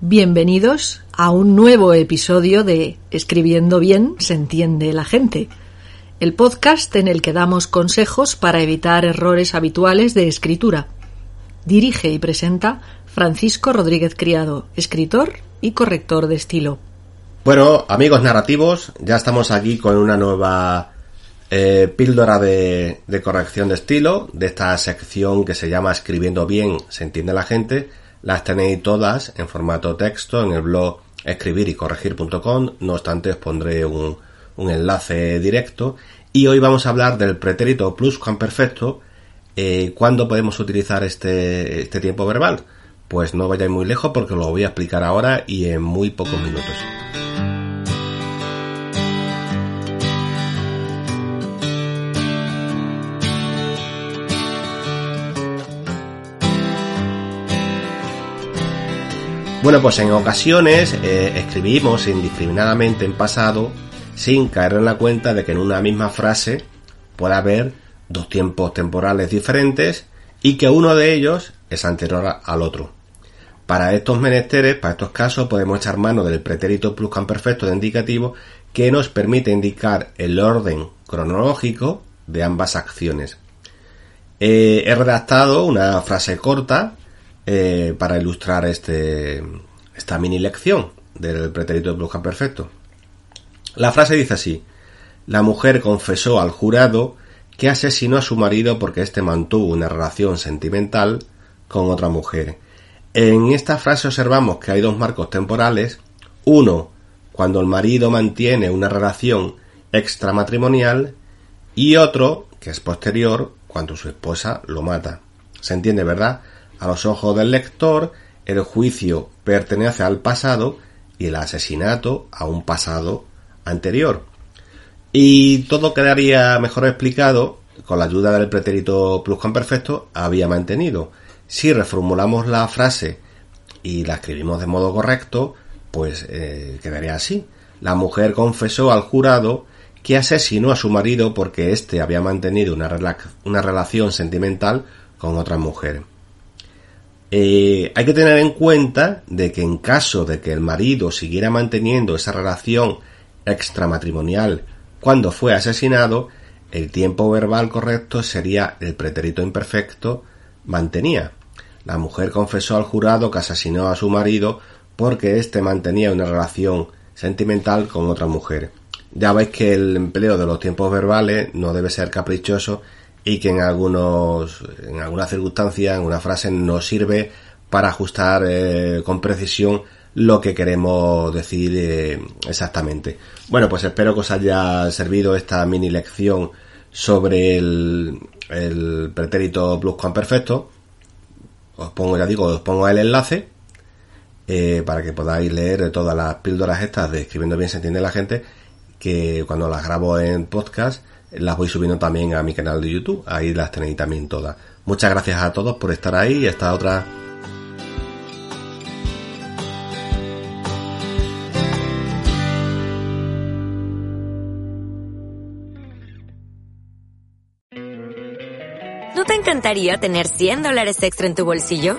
Bienvenidos a un nuevo episodio de Escribiendo bien se entiende la gente, el podcast en el que damos consejos para evitar errores habituales de escritura. Dirige y presenta Francisco Rodríguez Criado, escritor y corrector de estilo. Bueno, amigos narrativos, ya estamos aquí con una nueva eh, píldora de, de corrección de estilo, de esta sección que se llama Escribiendo bien se entiende la gente. Las tenéis todas en formato texto en el blog escribirycorregir.com, no obstante os pondré un, un enlace directo. Y hoy vamos a hablar del pretérito pluscuamperfecto. Eh, ¿Cuándo podemos utilizar este, este tiempo verbal? Pues no vayáis muy lejos porque lo voy a explicar ahora y en muy pocos minutos. Bueno, pues en ocasiones eh, escribimos indiscriminadamente en pasado sin caer en la cuenta de que en una misma frase puede haber dos tiempos temporales diferentes y que uno de ellos es anterior al otro. Para estos menesteres, para estos casos, podemos echar mano del pretérito pluscuamperfecto de indicativo que nos permite indicar el orden cronológico de ambas acciones. Eh, he redactado una frase corta eh, para ilustrar este, esta mini lección del pretérito pluscuamperfecto. La frase dice así: La mujer confesó al jurado que asesinó a su marido porque éste mantuvo una relación sentimental con otra mujer. En esta frase observamos que hay dos marcos temporales. Uno, cuando el marido mantiene una relación extramatrimonial y otro, que es posterior, cuando su esposa lo mata. ¿Se entiende, verdad? A los ojos del lector, el juicio pertenece al pasado y el asesinato a un pasado anterior. Y todo quedaría mejor explicado con la ayuda del pretérito pluscuamperfecto había mantenido. Si reformulamos la frase y la escribimos de modo correcto, pues eh, quedaría así. La mujer confesó al jurado que asesinó a su marido porque éste había mantenido una, una relación sentimental con otra mujer. Eh, hay que tener en cuenta de que en caso de que el marido siguiera manteniendo esa relación extramatrimonial cuando fue asesinado, el tiempo verbal correcto sería el pretérito imperfecto mantenía. La mujer confesó al jurado que asesinó a su marido porque éste mantenía una relación sentimental con otra mujer. Ya veis que el empleo de los tiempos verbales no debe ser caprichoso y que en algunos en algunas circunstancias en una frase nos sirve para ajustar eh, con precisión lo que queremos decir eh, exactamente. Bueno, pues espero que os haya servido esta mini lección sobre el, pretérito pluscuamperfecto. Os pongo, ya digo, os pongo el enlace eh, para que podáis leer todas las píldoras estas de escribiendo bien se entiende la gente que cuando las grabo en podcast las voy subiendo también a mi canal de YouTube. Ahí las tenéis también todas. Muchas gracias a todos por estar ahí y esta otra ¿No te encantaría tener 100 dólares extra en tu bolsillo?